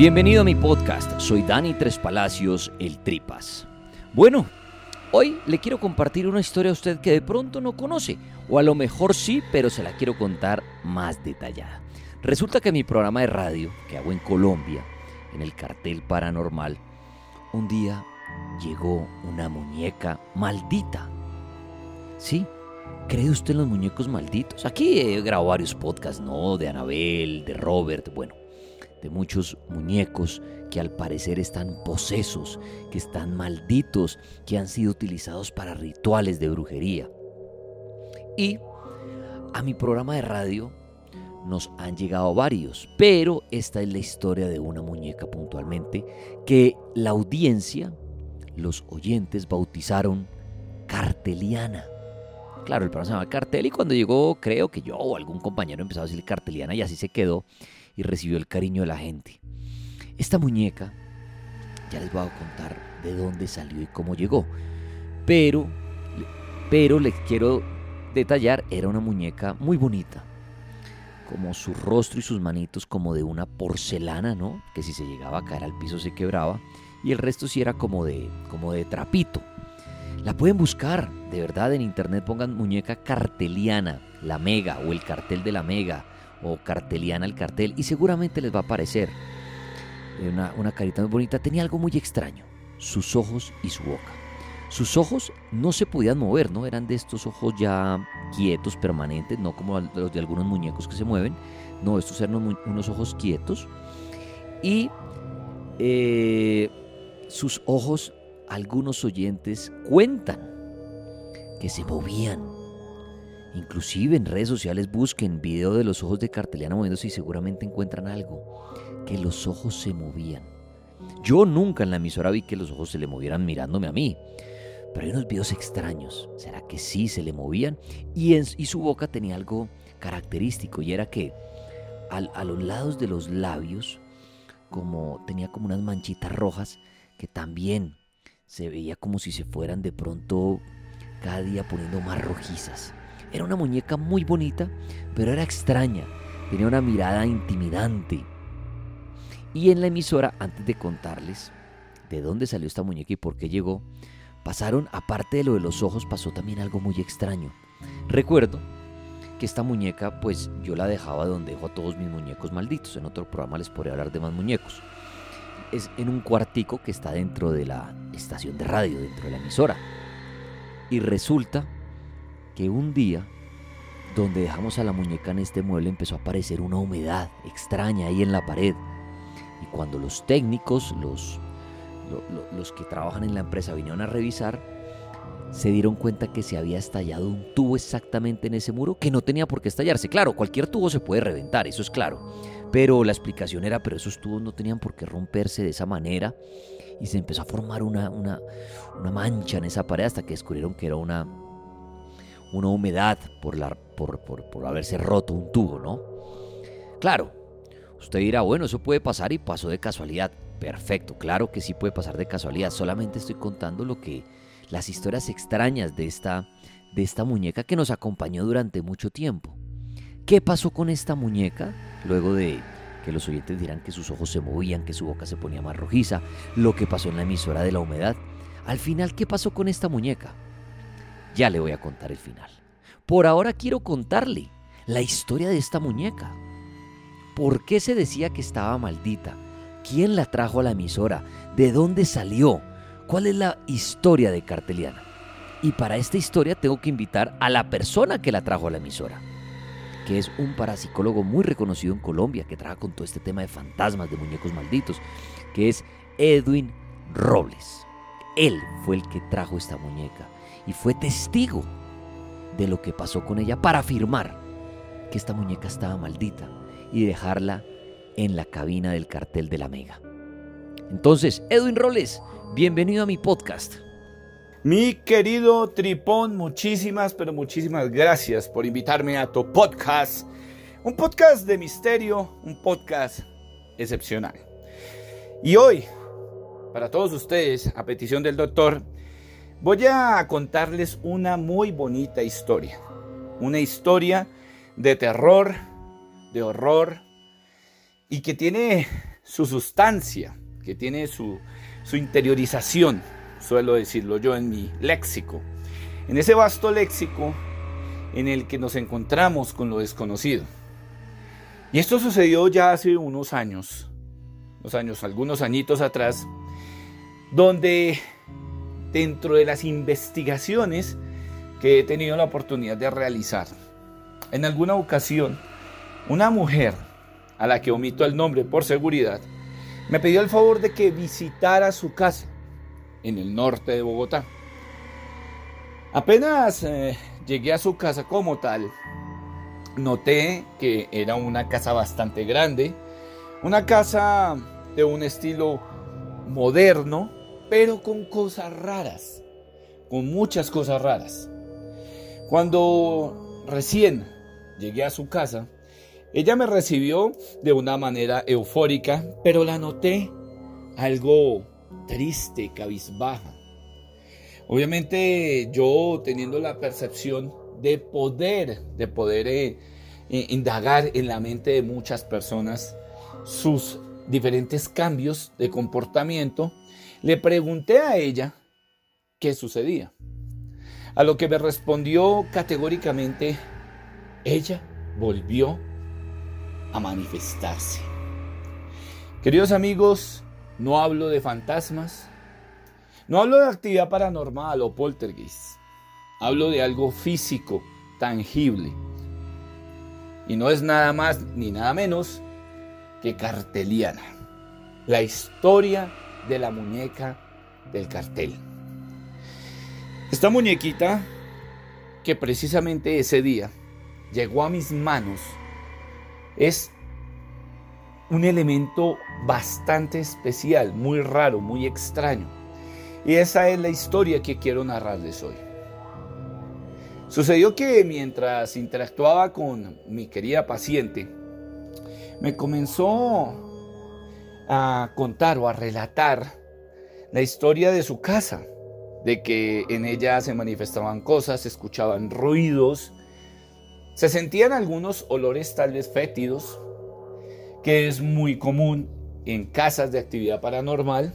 Bienvenido a mi podcast. Soy Dani Tres Palacios, el Tripas. Bueno, hoy le quiero compartir una historia a usted que de pronto no conoce, o a lo mejor sí, pero se la quiero contar más detallada. Resulta que mi programa de radio, que hago en Colombia, en el cartel paranormal, un día llegó una muñeca maldita. ¿Sí? ¿Cree usted en los muñecos malditos? Aquí he grabado varios podcasts, ¿no? De Anabel, de Robert, bueno, de muchos muñecos que al parecer están posesos, que están malditos, que han sido utilizados para rituales de brujería. Y a mi programa de radio nos han llegado varios, pero esta es la historia de una muñeca puntualmente que la audiencia, los oyentes bautizaron Carteliana. Claro, el programa se llama Cartel y cuando llegó creo que yo o algún compañero empezó a decirle Carteliana y así se quedó y recibió el cariño de la gente. Esta muñeca, ya les voy a contar de dónde salió y cómo llegó, pero, pero les quiero detallar, era una muñeca muy bonita, como su rostro y sus manitos como de una porcelana, ¿no? Que si se llegaba a caer al piso se quebraba. Y el resto sí era como de, como de trapito. La pueden buscar, de verdad, en internet pongan muñeca carteliana, la mega o el cartel de la mega o carteliana el cartel y seguramente les va a aparecer. Una, una carita muy bonita, tenía algo muy extraño, sus ojos y su boca. Sus ojos no se podían mover, ¿no? Eran de estos ojos ya quietos, permanentes, no como los de algunos muñecos que se mueven. No, estos eran unos ojos quietos. Y eh, sus ojos, algunos oyentes cuentan que se movían. Inclusive en redes sociales busquen video de los ojos de Carteliana moviéndose y seguramente encuentran algo. Que los ojos se movían. Yo nunca en la emisora vi que los ojos se le movieran mirándome a mí. Pero hay unos videos extraños. ¿Será que sí se le movían? Y, en, su boca tenía algo característico y era que a los lados de los labios como tenía como unas manchitas rojas que también se veía como si se fueran de pronto cada día poniendo más rojizas. Era una muñeca muy bonita, pero era extraña. Tenía una mirada intimidante. Y en la emisora, antes de contarles de dónde salió esta muñeca y por qué llegó, Pasaron, aparte de lo de los ojos, pasó también algo muy extraño. Recuerdo que esta muñeca, pues yo la dejaba donde dejo a todos mis muñecos malditos. En otro programa les podría hablar de más muñecos. Es en un cuartico que está dentro de la estación de radio, dentro de la emisora. Y resulta que un día, donde dejamos a la muñeca en este mueble, empezó a aparecer una humedad extraña ahí en la pared. Y cuando los técnicos, los los que trabajan en la empresa vinieron a revisar, se dieron cuenta que se había estallado un tubo exactamente en ese muro que no tenía por qué estallarse. Claro, cualquier tubo se puede reventar, eso es claro. Pero la explicación era, pero esos tubos no tenían por qué romperse de esa manera. Y se empezó a formar una, una, una mancha en esa pared hasta que descubrieron que era una, una humedad por, la, por, por, por haberse roto un tubo, ¿no? Claro, usted dirá, bueno, eso puede pasar y pasó de casualidad. Perfecto, claro que sí puede pasar de casualidad. Solamente estoy contando lo que las historias extrañas de esta de esta muñeca que nos acompañó durante mucho tiempo. ¿Qué pasó con esta muñeca luego de que los oyentes dirán que sus ojos se movían, que su boca se ponía más rojiza, lo que pasó en la emisora de la humedad? Al final, ¿qué pasó con esta muñeca? Ya le voy a contar el final. Por ahora quiero contarle la historia de esta muñeca. ¿Por qué se decía que estaba maldita? ¿Quién la trajo a la emisora? ¿De dónde salió? ¿Cuál es la historia de Carteliana? Y para esta historia tengo que invitar a la persona que la trajo a la emisora, que es un parapsicólogo muy reconocido en Colombia, que trabaja con todo este tema de fantasmas, de muñecos malditos, que es Edwin Robles. Él fue el que trajo esta muñeca y fue testigo de lo que pasó con ella para afirmar que esta muñeca estaba maldita y dejarla en la cabina del cartel de la Mega. Entonces, Edwin Robles, bienvenido a mi podcast. Mi querido Tripón, muchísimas, pero muchísimas gracias por invitarme a tu podcast. Un podcast de misterio, un podcast excepcional. Y hoy, para todos ustedes, a petición del doctor, voy a contarles una muy bonita historia. Una historia de terror, de horror, y que tiene su sustancia, que tiene su, su interiorización suelo decirlo yo en mi léxico. En ese vasto léxico en el que nos encontramos con lo desconocido. Y esto sucedió ya hace unos años, unos años, algunos añitos atrás, donde dentro de las investigaciones que he tenido la oportunidad de realizar, en alguna ocasión, una mujer, a la que omito el nombre por seguridad, me pidió el favor de que visitara su casa en el norte de Bogotá. Apenas eh, llegué a su casa como tal, noté que era una casa bastante grande, una casa de un estilo moderno, pero con cosas raras, con muchas cosas raras. Cuando recién llegué a su casa, ella me recibió de una manera eufórica, pero la noté algo triste, cabizbaja. Obviamente yo teniendo la percepción de poder, de poder eh, eh, indagar en la mente de muchas personas sus diferentes cambios de comportamiento, le pregunté a ella qué sucedía. A lo que me respondió categóricamente, ella volvió a manifestarse. Queridos amigos, no hablo de fantasmas. No hablo de actividad paranormal o poltergeist. Hablo de algo físico, tangible. Y no es nada más ni nada menos que carteliana. La historia de la muñeca del cartel. Esta muñequita que precisamente ese día llegó a mis manos es un elemento bastante especial, muy raro, muy extraño. Y esa es la historia que quiero narrarles hoy. Sucedió que mientras interactuaba con mi querida paciente, me comenzó a contar o a relatar la historia de su casa, de que en ella se manifestaban cosas, se escuchaban ruidos, se sentían algunos olores tal vez fétidos, que es muy común en casas de actividad paranormal.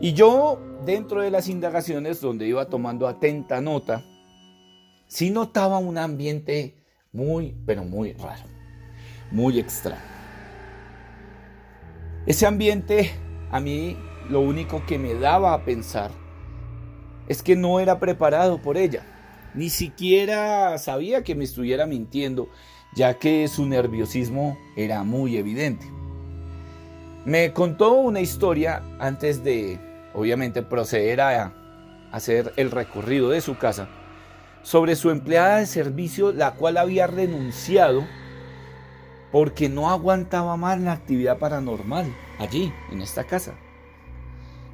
Y yo, dentro de las indagaciones donde iba tomando atenta nota, sí notaba un ambiente muy, pero muy raro, muy extraño. Ese ambiente a mí lo único que me daba a pensar es que no era preparado por ella. Ni siquiera sabía que me estuviera mintiendo ya que su nerviosismo era muy evidente. Me contó una historia antes de, obviamente, proceder a hacer el recorrido de su casa sobre su empleada de servicio, la cual había renunciado porque no aguantaba más la actividad paranormal allí, en esta casa.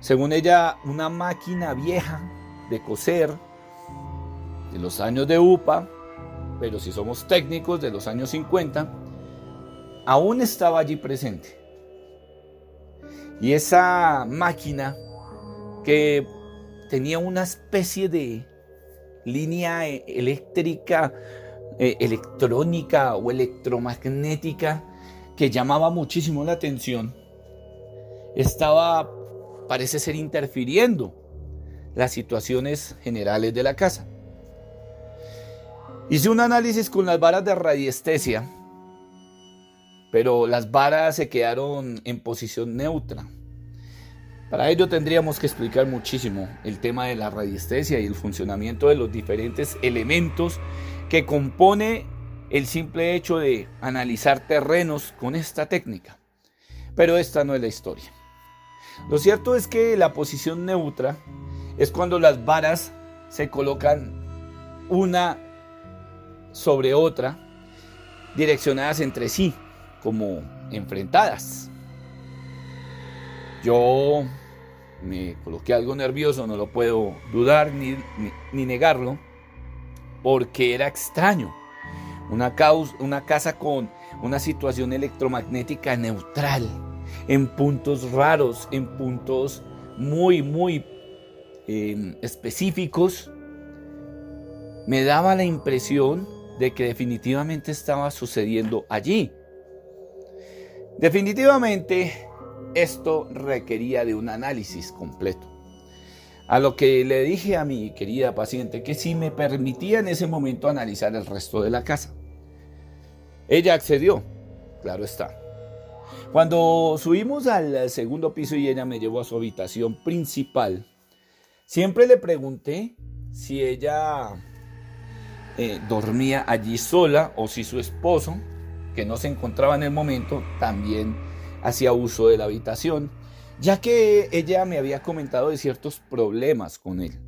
Según ella, una máquina vieja de coser de los años de UPA pero si somos técnicos de los años 50, aún estaba allí presente. Y esa máquina que tenía una especie de línea e-, eléctrica, e-, electrónica o electromagnética que llamaba muchísimo la atención, estaba, parece ser, interfiriendo las situaciones generales de la casa. Hice un análisis con las varas de radiestesia, pero las varas se quedaron en posición neutra. Para ello tendríamos que explicar muchísimo el tema de la radiestesia y el funcionamiento de los diferentes elementos que compone el simple hecho de analizar terrenos con esta técnica. Pero esta no es la historia. Lo cierto es que la posición neutra es cuando las varas se colocan una sobre otra, direccionadas entre sí, como enfrentadas. Yo me coloqué algo nervioso, no lo puedo dudar ni, ni, negarlo, porque era extraño. Una, una casa con una situación electromagnética neutral, en puntos raros, en puntos muy, muy em, específicos, me daba la impresión de que definitivamente estaba sucediendo allí. Definitivamente esto requería de un análisis completo. A lo que le dije a mi querida paciente que si me permitía en ese momento analizar el resto de la casa. Ella accedió, claro está. Cuando subimos al segundo piso y ella me llevó a su habitación principal, siempre le pregunté si ella eh, dormía allí sola o si su esposo, que no se encontraba en el momento, también hacía uso de la habitación, ya que ella me había comentado de ciertos problemas con él.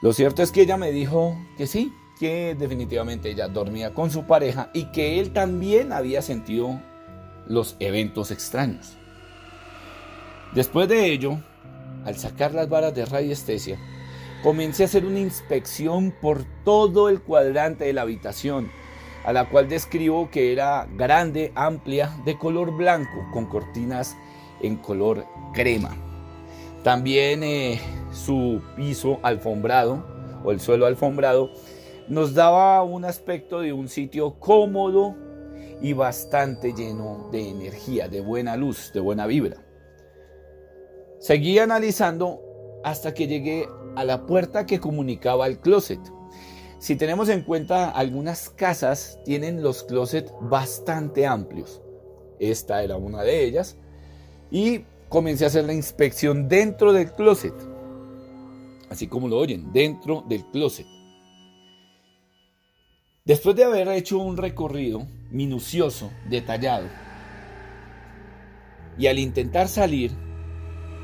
Lo cierto es que ella me dijo que sí, que definitivamente ella dormía con su pareja y que él también había sentido los eventos extraños. Después de ello, al sacar las varas de radiestesia, comencé a hacer una inspección por todo el cuadrante de la habitación, a la cual describo que era grande, amplia, de color blanco, con cortinas en color crema. También eh, su piso alfombrado o el suelo alfombrado nos daba un aspecto de un sitio cómodo y bastante lleno de energía, de buena luz, de buena vibra. Seguí analizando hasta que llegué a la puerta que comunicaba al closet. Si tenemos en cuenta, algunas casas tienen los closets bastante amplios. Esta era una de ellas. Y comencé a hacer la inspección dentro del closet. Así como lo oyen, dentro del closet. Después de haber hecho un recorrido minucioso, detallado, y al intentar salir,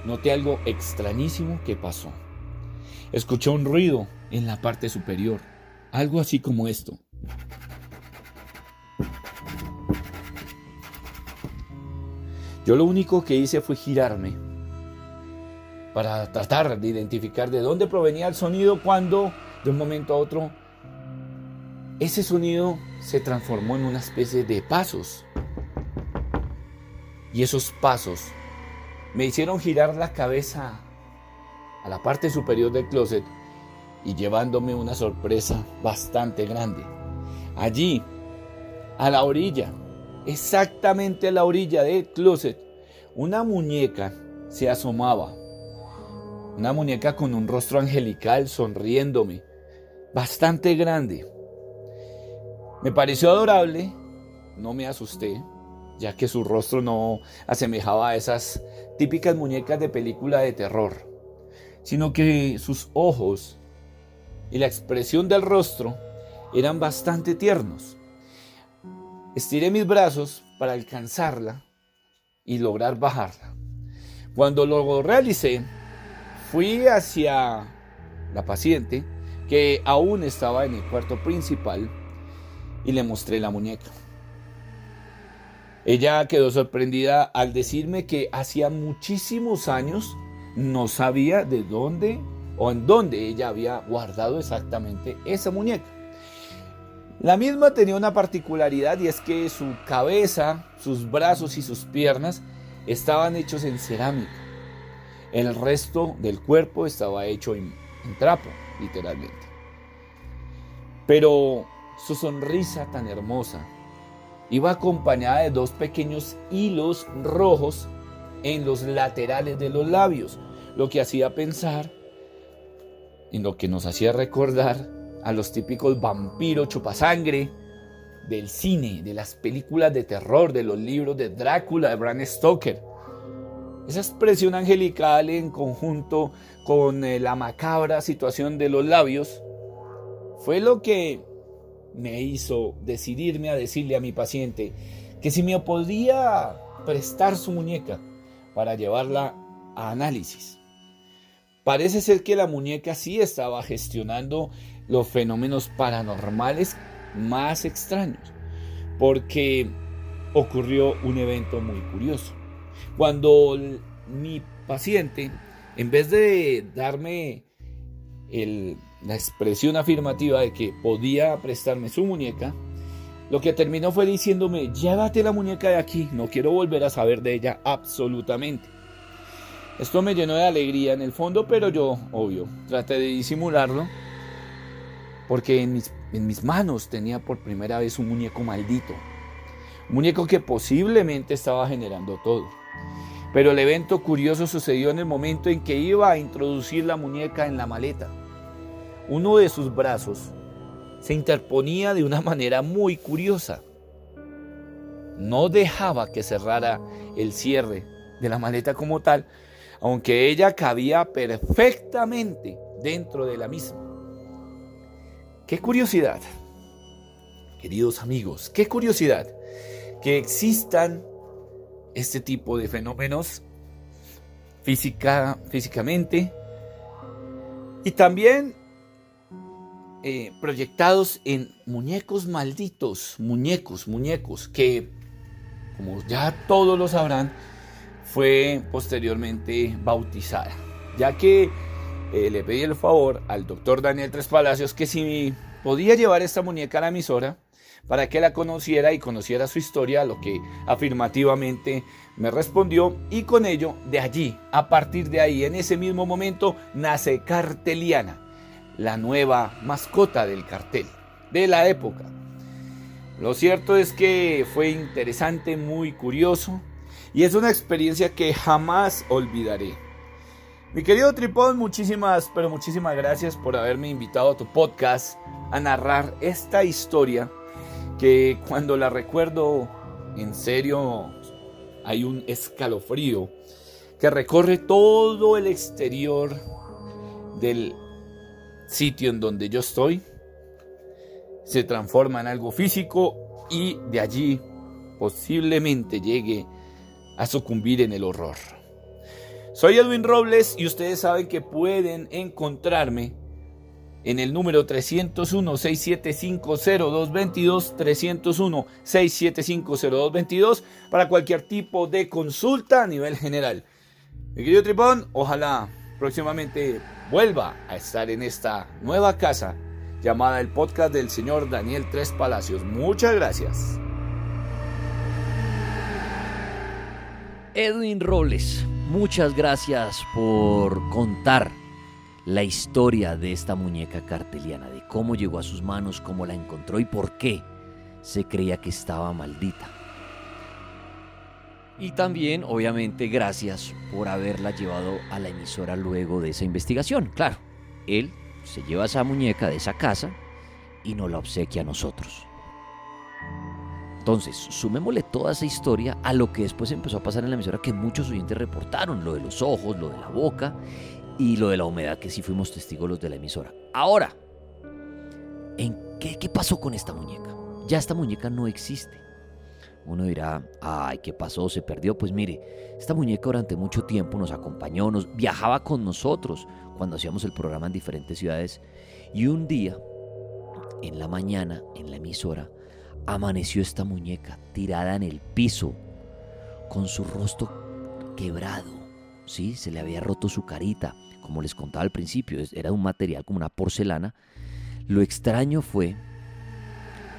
noté algo extrañísimo que pasó. Escuché un ruido en la parte superior, algo así como esto. Yo lo único que hice fue girarme para tratar de identificar de dónde provenía el sonido cuando de un momento a otro ese sonido se transformó en una especie de pasos. Y esos pasos me hicieron girar la cabeza a la parte superior del closet y llevándome una sorpresa bastante grande. Allí, a la orilla, exactamente a la orilla del closet, una muñeca se asomaba. Una muñeca con un rostro angelical sonriéndome, bastante grande. Me pareció adorable, no me asusté, ya que su rostro no asemejaba a esas típicas muñecas de película de terror, sino que sus ojos y la expresión del rostro eran bastante tiernos. Estiré mis brazos para alcanzarla y lograr bajarla. Cuando lo realicé, fui hacia la paciente que aún estaba en el cuarto principal y le mostré la muñeca. Ella quedó sorprendida al decirme que hacía muchísimos años no sabía de dónde o en dónde ella había guardado exactamente esa muñeca. La misma tenía una particularidad y es que su cabeza, sus brazos y sus piernas estaban hechos en cerámica. El resto del cuerpo estaba hecho en, en trapo, literalmente. Pero su sonrisa tan hermosa iba acompañada de dos pequeños hilos rojos en los laterales de los labios, lo que hacía pensar, en lo que nos hacía recordar a los típicos vampiros chupasangre del cine, de las películas de terror, de los libros de Drácula, de Bram Stoker. Esa expresión angelical en conjunto con eh, la macabra situación de los labios fue lo que me hizo decidirme a decirle a mi paciente que si me podía prestar su muñeca para llevarla a análisis. Parece ser que la muñeca sí estaba gestionando los fenómenos paranormales más extraños, porque ocurrió un evento muy curioso. Cuando mi paciente, en vez de darme la expresión afirmativa de que podía prestarme su muñeca, lo que terminó fue diciéndome, llévate la muñeca de aquí, no quiero volver a saber de ella absolutamente. Esto me llenó de alegría en el fondo, pero yo, obvio, traté de disimularlo, porque en mis, en mis manos tenía por primera vez un muñeco maldito, un muñeco que posiblemente estaba generando todo. Pero el evento curioso sucedió en el momento en que iba a introducir la muñeca en la maleta. Uno de sus brazos se interponía de una manera muy curiosa. No dejaba que cerrara el cierre de la maleta como tal, aunque ella cabía perfectamente dentro de la misma. Qué curiosidad, queridos amigos, qué curiosidad que existan este tipo de fenómenos física, físicamente y también eh, proyectados en muñecos malditos, muñecos, muñecos, que como ya todos lo sabrán, fue posteriormente bautizada, ya que eh, le pedí el favor al doctor Daniel Tres Palacios que si podía llevar esta muñeca a la emisora para que la conociera y conociera su historia, lo que afirmativamente me respondió y con ello de allí, a partir de ahí, en ese mismo momento, nace Carteliana, la nueva mascota del cartel de la época. Lo cierto es que fue interesante, muy curioso y es una experiencia que jamás olvidaré. Mi querido Tripón, muchísimas, pero muchísimas gracias por haberme invitado a tu podcast a narrar esta historia que cuando la recuerdo en serio hay un escalofrío que recorre todo el exterior del sitio en donde yo estoy, se transforma en algo físico y de allí posiblemente llegue a sucumbir en el horror. Soy Edwin Robles y ustedes saben que pueden encontrarme en el número 301-675-0222, 301-675-0222 para cualquier tipo de consulta a nivel general. Mi querido Tripón, ojalá próximamente vuelva a estar en esta nueva casa llamada el podcast del señor Daniel Tres Palacios. Muchas gracias. Edwin Robles, muchas gracias por contar la historia de esta muñeca carteliana, de cómo llegó a sus manos, cómo la encontró y por qué se creía que estaba maldita. Y también, obviamente, gracias por haberla llevado a la emisora luego de esa investigación. Claro, él se lleva esa muñeca de esa casa y nos la obsequia a nosotros. Entonces, sumémosle toda esa historia a lo que después empezó a pasar en la emisora que muchos oyentes reportaron, lo de los ojos, lo de la boca y lo de la humedad, que sí fuimos testigos los de la emisora. Ahora, ¿en qué, pasó con esta muñeca? Ya esta muñeca no existe. Uno dirá, ay, ¿qué pasó? ¿Se perdió? Pues mire, esta muñeca durante mucho tiempo nos acompañó, nos viajaba con nosotros cuando hacíamos el programa en diferentes ciudades. Y un día, en la mañana, en la emisora, amaneció esta muñeca tirada en el piso, con su rostro quebrado. Sí, se le había roto su carita, como les contaba al principio, era un material como una porcelana. Lo extraño fue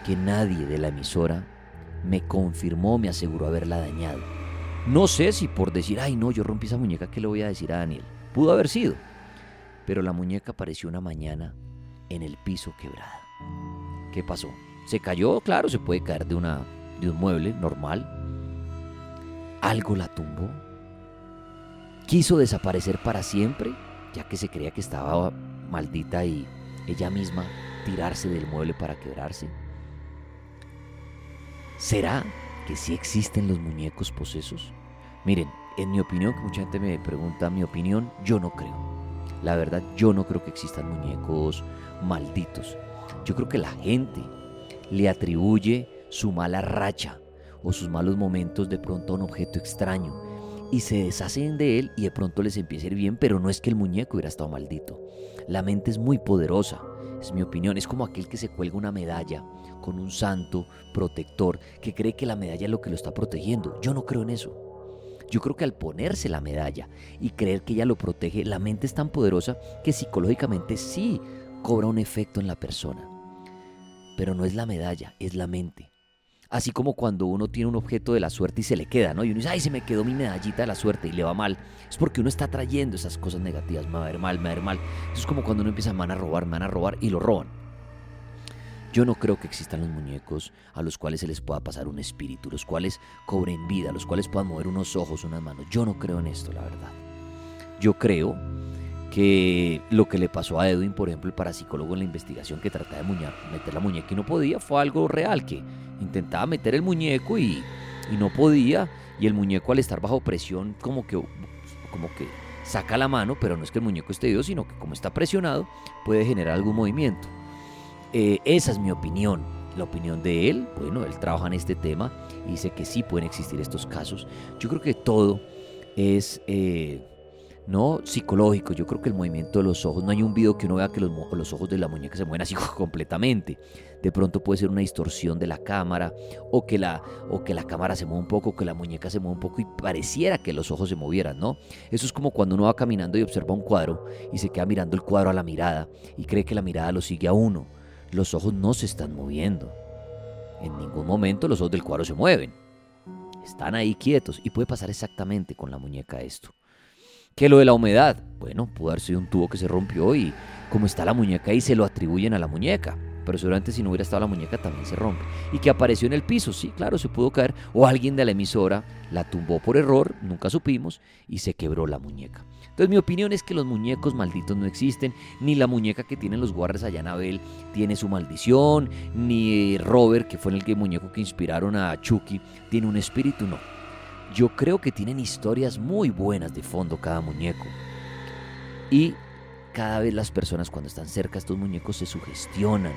que nadie de la emisora me confirmó, me aseguró haberla dañado. No sé si por decir, ay no, yo rompí esa muñeca, ¿qué le voy a decir a Daniel? Pudo haber sido. Pero la muñeca apareció una mañana en el piso quebrada. ¿Qué pasó? Se cayó, claro, se puede caer de, una, de un mueble normal. Algo la tumbó. quiso desaparecer para siempre, ya que se creía que estaba maldita y ella misma tirarse del mueble para quebrarse. ¿Será que sí existen los muñecos posesos? Miren, en mi opinión, que mucha gente me pregunta mi opinión, yo no creo. La verdad, yo no creo que existan muñecos malditos. Yo creo que la gente le atribuye su mala racha o sus malos momentos de pronto a un objeto extraño y se deshacen de él y de pronto les empieza a ir bien, pero no es que el muñeco hubiera estado maldito. La mente es muy poderosa, es mi opinión, es como aquel que se cuelga una medalla con un santo protector que cree que la medalla es lo que lo está protegiendo. Yo no creo en eso. Yo creo que al ponerse la medalla y creer que ella lo protege, la mente es tan poderosa que psicológicamente sí cobra un efecto en la persona. Pero no es la medalla, es la mente. Así como cuando uno tiene un objeto de la suerte y se le queda, ¿no? Y uno dice, ay, se me quedó mi medallita de la suerte y le va mal. Es porque uno está trayendo esas cosas negativas, me va a ver mal, me va a ver mal. Eso es como cuando uno empieza, a van a robar, me van a robar y lo roban. Yo no creo que existan los muñecos a los cuales se les pueda pasar un espíritu, los cuales cobren vida, los cuales puedan mover unos ojos, unas manos. Yo no creo en esto, la verdad. Yo creo que lo que le pasó a Edwin, por ejemplo, el parapsicólogo en la investigación que trataba de meter la muñeca y no podía, fue algo real, que intentaba meter el muñeco y, no podía, y el muñeco al estar bajo presión como que, como que saca la mano, pero no es que el muñeco esté Dios, sino que como está presionado puede generar algún movimiento. Eh, esa es mi opinión. La opinión de él, bueno, él trabaja en este tema y dice que sí pueden existir estos casos. Yo creo que todo es... Eh, no psicológico. Yo creo que el movimiento de los ojos, no hay un video que uno vea que los, los, ojos de la muñeca se mueven así completamente. De pronto puede ser una distorsión de la cámara o que la, o que la cámara se mueve un poco, que la muñeca se mueve un poco y pareciera que los ojos se movieran, ¿no? Eso es como cuando uno va caminando y observa un cuadro y se queda mirando el cuadro a la mirada y cree que la mirada lo sigue a uno. Los ojos no se están moviendo. En ningún momento los ojos del cuadro se mueven. Están ahí quietos y puede pasar exactamente con la muñeca esto. ¿Qué lo de la humedad? Bueno, pudo haber sido un tubo que se rompió y como está la muñeca ahí se lo atribuyen a la muñeca. Pero seguramente si no hubiera estado la muñeca también se rompe. Y que apareció en el piso, sí, claro, se pudo caer. O alguien de la emisora la tumbó por error, nunca supimos, y se quebró la muñeca. Entonces mi opinión es que los muñecos malditos no existen, ni la muñeca que tienen los guardias allá en Abel tiene su maldición, ni Robert, que fue el que muñeco que inspiraron a Chucky, tiene un espíritu, no. Yo creo que tienen historias muy buenas de fondo cada muñeco. Y cada vez las personas cuando están cerca a estos muñecos se sugestionan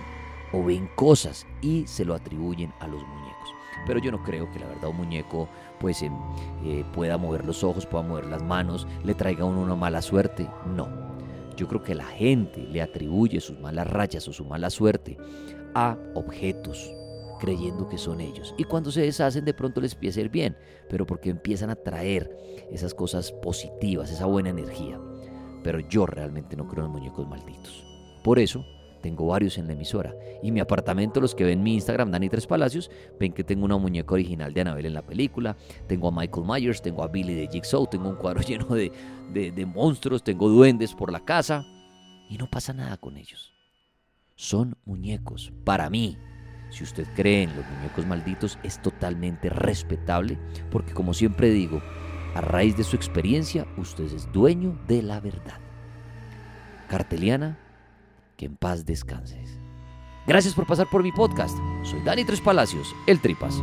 o ven cosas y se lo atribuyen a los muñecos. Pero yo no creo que la verdad un muñeco pues em, eh, pueda mover los ojos, pueda mover las manos, le traiga a uno una mala suerte. No. Yo creo que la gente le atribuye sus malas rayas o su mala suerte a objetos, creyendo que son ellos. Y cuando se deshacen de pronto les empieza a ir bien, pero porque empiezan a traer esas cosas positivas, esa buena energía. Pero yo realmente no creo en muñecos malditos. Por eso tengo varios en la emisora. Y mi apartamento, los que ven mi Instagram, Dani Tres Palacios, ven que tengo una muñeca original de Anabel en la película. Tengo a Michael Myers, tengo a Billy de Jigsaw, tengo un cuadro lleno de, de monstruos, tengo duendes por la casa. Y no pasa nada con ellos. Son muñecos, para mí, si usted cree en los muñecos malditos, es totalmente respetable, porque como siempre digo, a raíz de su experiencia, usted es dueño de la verdad. Carteliana, que en paz descanses. Gracias por pasar por mi podcast. Soy Dani Tres Palacios, el Tripas.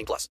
18 plus.